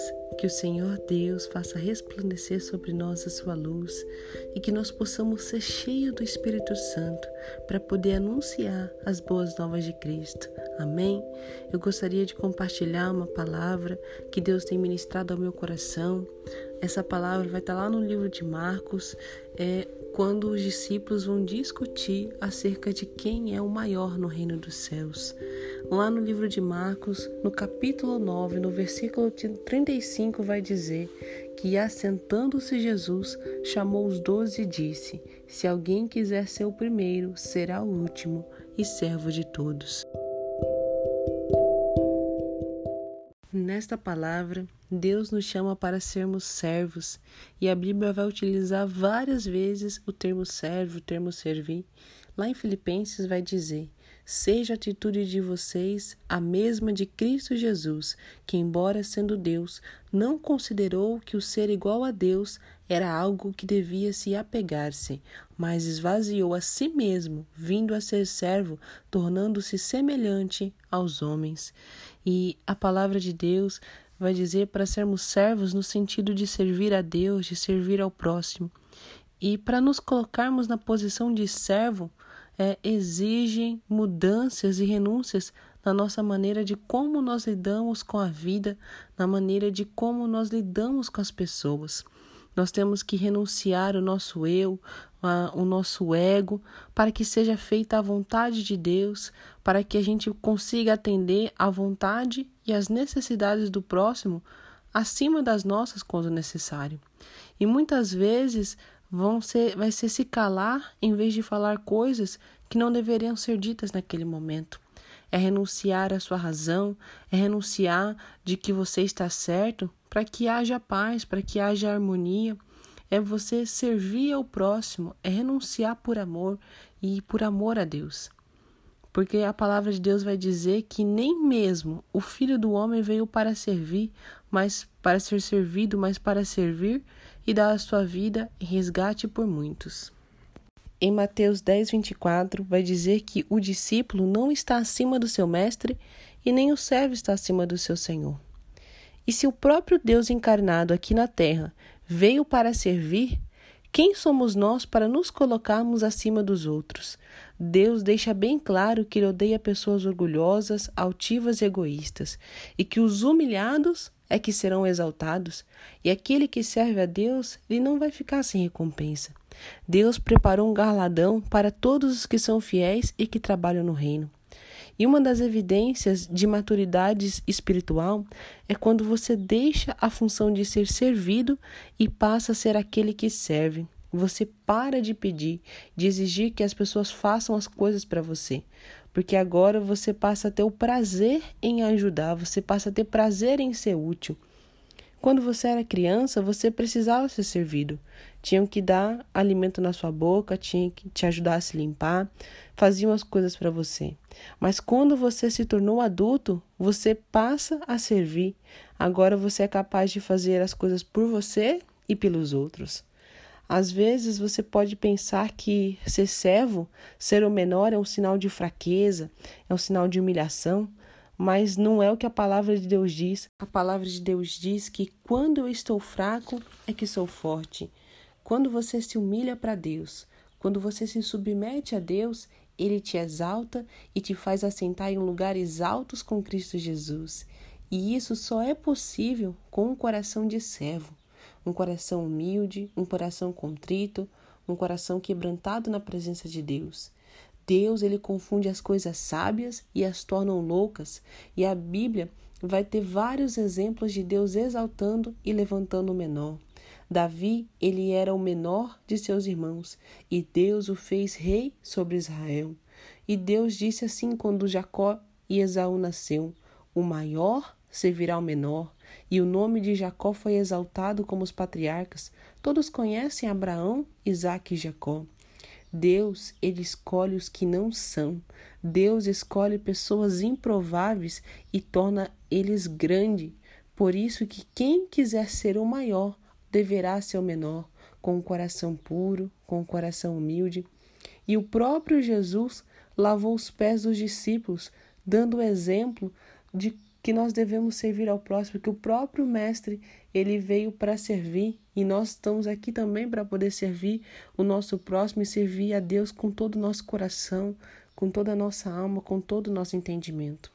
dias. Que o Senhor Deus faça resplandecer sobre nós a sua luz e que nós possamos ser cheios do Espírito Santo para poder anunciar as boas novas de Cristo. Amém? Eu gostaria de compartilhar uma palavra que Deus tem ministrado ao meu coração. Essa palavra vai estar lá no livro de Marcos, é, quando os discípulos vão discutir acerca de quem é o maior no reino dos céus. Lá no livro de Marcos, no capítulo 9, no versículo 35, vai dizer que, assentando-se Jesus, chamou os doze e disse: Se alguém quiser ser o primeiro, será o último e servo de todos. Nesta palavra, Deus nos chama para sermos servos e a Bíblia vai utilizar várias vezes o termo servo, o termo servir. Lá em Filipenses vai dizer: Seja a atitude de vocês a mesma de Cristo Jesus, que, embora sendo Deus, não considerou que o ser igual a Deus era algo que devia se apegar-se, mas esvaziou a si mesmo, vindo a ser servo, tornando-se semelhante aos homens. E a palavra de Deus vai dizer para sermos servos no sentido de servir a Deus, de servir ao próximo. E para nos colocarmos na posição de servo, é, exigem mudanças e renúncias na nossa maneira de como nós lidamos com a vida, na maneira de como nós lidamos com as pessoas. Nós temos que renunciar o nosso eu, o nosso ego, para que seja feita a vontade de Deus, para que a gente consiga atender à vontade e às necessidades do próximo acima das nossas quando necessário. E muitas vezes vão ser, vai ser se calar em vez de falar coisas que não deveriam ser ditas naquele momento. É renunciar à sua razão, é renunciar de que você está certo para que haja paz, para que haja harmonia. É você servir ao próximo, é renunciar por amor e por amor a Deus. Porque a palavra de Deus vai dizer que nem mesmo o filho do homem veio para servir, mas para ser servido, mas para servir e dar a sua vida em resgate por muitos. Em Mateus 10, 24, vai dizer que o discípulo não está acima do seu mestre e nem o servo está acima do seu senhor. E se o próprio Deus encarnado aqui na terra veio para servir, quem somos nós para nos colocarmos acima dos outros? Deus deixa bem claro que ele odeia pessoas orgulhosas, altivas e egoístas, e que os humilhados é que serão exaltados, e aquele que serve a Deus, ele não vai ficar sem recompensa. Deus preparou um galardão para todos os que são fiéis e que trabalham no reino. E uma das evidências de maturidade espiritual é quando você deixa a função de ser servido e passa a ser aquele que serve. Você para de pedir, de exigir que as pessoas façam as coisas para você, porque agora você passa a ter o prazer em ajudar, você passa a ter prazer em ser útil. Quando você era criança, você precisava ser servido. Tinham que dar alimento na sua boca, tinham que te ajudar a se limpar, faziam as coisas para você. Mas quando você se tornou adulto, você passa a servir. Agora você é capaz de fazer as coisas por você e pelos outros. Às vezes você pode pensar que ser servo, ser o menor, é um sinal de fraqueza, é um sinal de humilhação mas não é o que a palavra de Deus diz. A palavra de Deus diz que quando eu estou fraco é que sou forte. Quando você se humilha para Deus, quando você se submete a Deus, ele te exalta e te faz assentar em lugares altos com Cristo Jesus. E isso só é possível com um coração de servo, um coração humilde, um coração contrito, um coração quebrantado na presença de Deus. Deus ele confunde as coisas sábias e as tornam loucas, e a Bíblia vai ter vários exemplos de Deus exaltando e levantando o menor. Davi, ele era o menor de seus irmãos, e Deus o fez rei sobre Israel. E Deus disse assim quando Jacó e Esaú nasceu: O maior servirá ao menor, e o nome de Jacó foi exaltado como os patriarcas. Todos conhecem Abraão, Isaque e Jacó. Deus, ele escolhe os que não são. Deus escolhe pessoas improváveis e torna eles grandes. Por isso que quem quiser ser o maior deverá ser o menor, com o coração puro, com o coração humilde. E o próprio Jesus lavou os pés dos discípulos, dando o exemplo de que nós devemos servir ao próximo, que o próprio mestre ele veio para servir e nós estamos aqui também para poder servir o nosso próximo e servir a Deus com todo o nosso coração, com toda a nossa alma, com todo o nosso entendimento.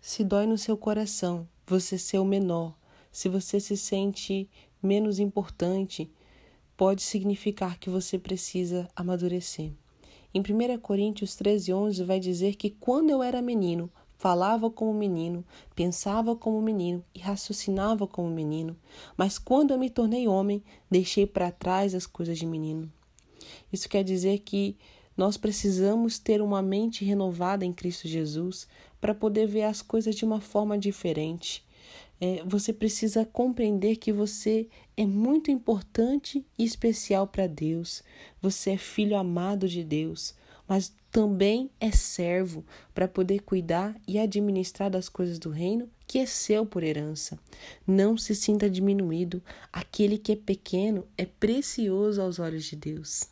Se dói no seu coração você ser o menor, se você se sente menos importante, pode significar que você precisa amadurecer. Em 1 Coríntios 13, 11 vai dizer que quando eu era menino, falava como menino, pensava como menino e raciocinava como menino, mas quando eu me tornei homem, deixei para trás as coisas de menino. Isso quer dizer que nós precisamos ter uma mente renovada em Cristo Jesus para poder ver as coisas de uma forma diferente. É, você precisa compreender que você é muito importante e especial para Deus. Você é filho amado de Deus mas também é servo para poder cuidar e administrar das coisas do reino que é seu por herança. Não se sinta diminuído. Aquele que é pequeno é precioso aos olhos de Deus.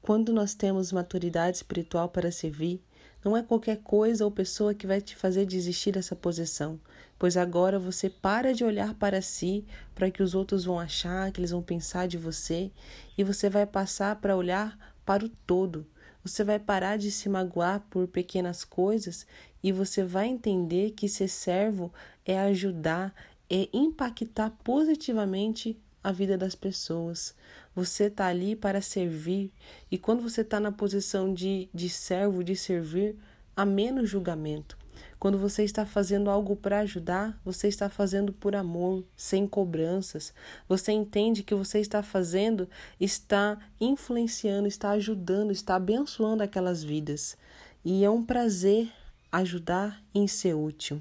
Quando nós temos maturidade espiritual para servir, não é qualquer coisa ou pessoa que vai te fazer desistir dessa posição, pois agora você para de olhar para si, para que os outros vão achar, que eles vão pensar de você, e você vai passar para olhar para o todo você vai parar de se magoar por pequenas coisas e você vai entender que ser servo é ajudar, é impactar positivamente a vida das pessoas. Você está ali para servir e quando você está na posição de, de servo, de servir, há menos julgamento. Quando você está fazendo algo para ajudar, você está fazendo por amor, sem cobranças. Você entende que você está fazendo, está influenciando, está ajudando, está abençoando aquelas vidas. E é um prazer ajudar em ser útil.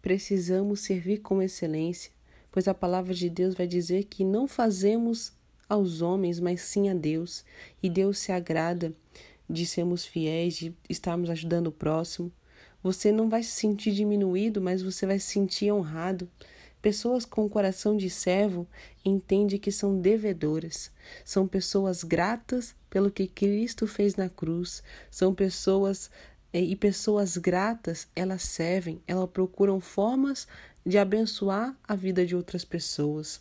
Precisamos servir com excelência, pois a palavra de Deus vai dizer que não fazemos aos homens, mas sim a Deus, e Deus se agrada de sermos fiéis, de estarmos ajudando o próximo. Você não vai se sentir diminuído, mas você vai se sentir honrado. Pessoas com coração de servo entendem que são devedoras. São pessoas gratas pelo que Cristo fez na cruz. São pessoas eh, e pessoas gratas, elas servem, elas procuram formas de abençoar a vida de outras pessoas.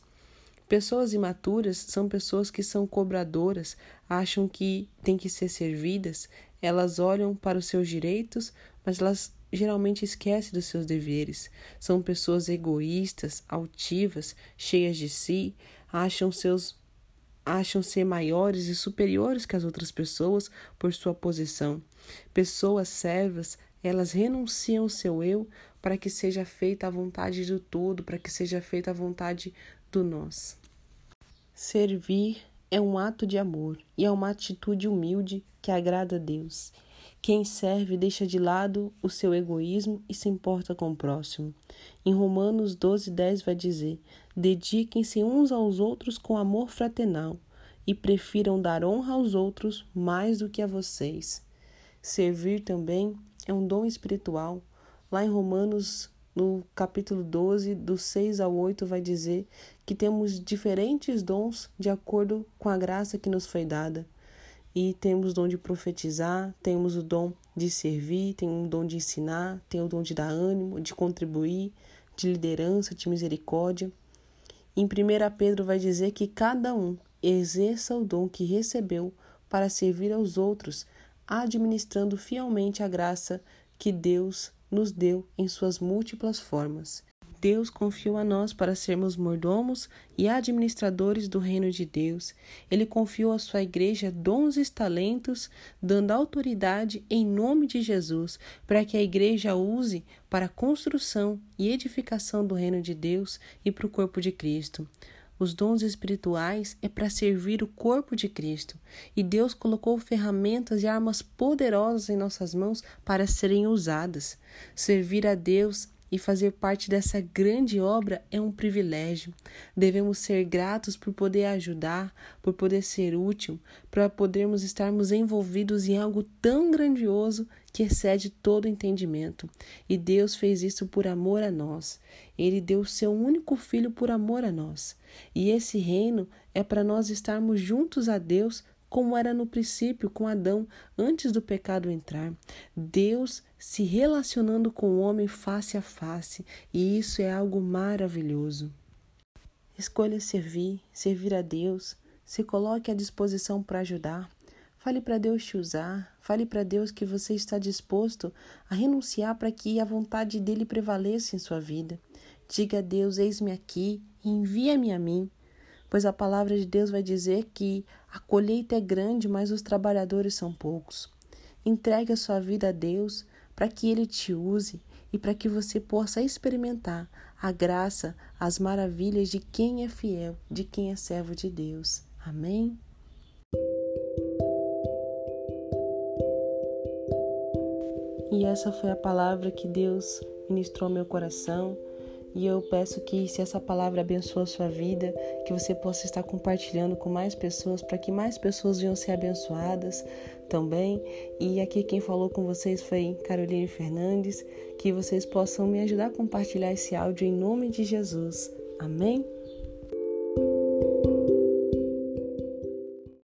Pessoas imaturas são pessoas que são cobradoras, acham que têm que ser servidas, elas olham para os seus direitos, mas elas geralmente esquecem dos seus deveres. São pessoas egoístas, altivas, cheias de si, acham seus acham ser maiores e superiores que as outras pessoas por sua posição. Pessoas servas, elas renunciam ao seu eu para que seja feita a vontade do todo, para que seja feita a vontade do nós. Servir é um ato de amor e é uma atitude humilde que agrada a Deus. Quem serve deixa de lado o seu egoísmo e se importa com o próximo. Em Romanos 12, 10 vai dizer: Dediquem-se uns aos outros com amor fraternal e prefiram dar honra aos outros mais do que a vocês. Servir também é um dom espiritual. Lá em Romanos, no capítulo 12, do 6 ao 8, vai dizer que temos diferentes dons de acordo com a graça que nos foi dada e temos o dom de profetizar, temos o dom de servir, tem o dom de ensinar, tem o dom de dar ânimo, de contribuir, de liderança, de misericórdia. Em 1 Pedro vai dizer que cada um exerça o dom que recebeu para servir aos outros, administrando fielmente a graça que Deus nos deu em suas múltiplas formas. Deus confiou a nós para sermos mordomos e administradores do reino de Deus. Ele confiou à sua igreja dons e talentos, dando autoridade em nome de Jesus, para que a igreja use para a construção e edificação do reino de Deus e para o corpo de Cristo. Os dons espirituais é para servir o corpo de Cristo, e Deus colocou ferramentas e armas poderosas em nossas mãos para serem usadas. Servir a Deus e fazer parte dessa grande obra é um privilégio. Devemos ser gratos por poder ajudar, por poder ser útil, para podermos estarmos envolvidos em algo tão grandioso que excede todo entendimento. E Deus fez isso por amor a nós. Ele deu o seu único filho por amor a nós. E esse reino é para nós estarmos juntos a Deus como era no princípio com Adão, antes do pecado entrar. Deus se relacionando com o homem face a face, e isso é algo maravilhoso. Escolha servir, servir a Deus, se coloque à disposição para ajudar. Fale para Deus te usar, fale para Deus que você está disposto a renunciar para que a vontade dele prevaleça em sua vida. Diga a Deus: Eis-me aqui, envia-me a mim. Pois a palavra de Deus vai dizer que a colheita é grande, mas os trabalhadores são poucos. Entregue a sua vida a Deus para que Ele te use e para que você possa experimentar a graça, as maravilhas de quem é fiel, de quem é servo de Deus. Amém? E essa foi a palavra que Deus ministrou ao meu coração. E eu peço que, se essa palavra abençoa a sua vida, que você possa estar compartilhando com mais pessoas, para que mais pessoas venham ser abençoadas também. E aqui quem falou com vocês foi Caroline Fernandes. Que vocês possam me ajudar a compartilhar esse áudio em nome de Jesus. Amém?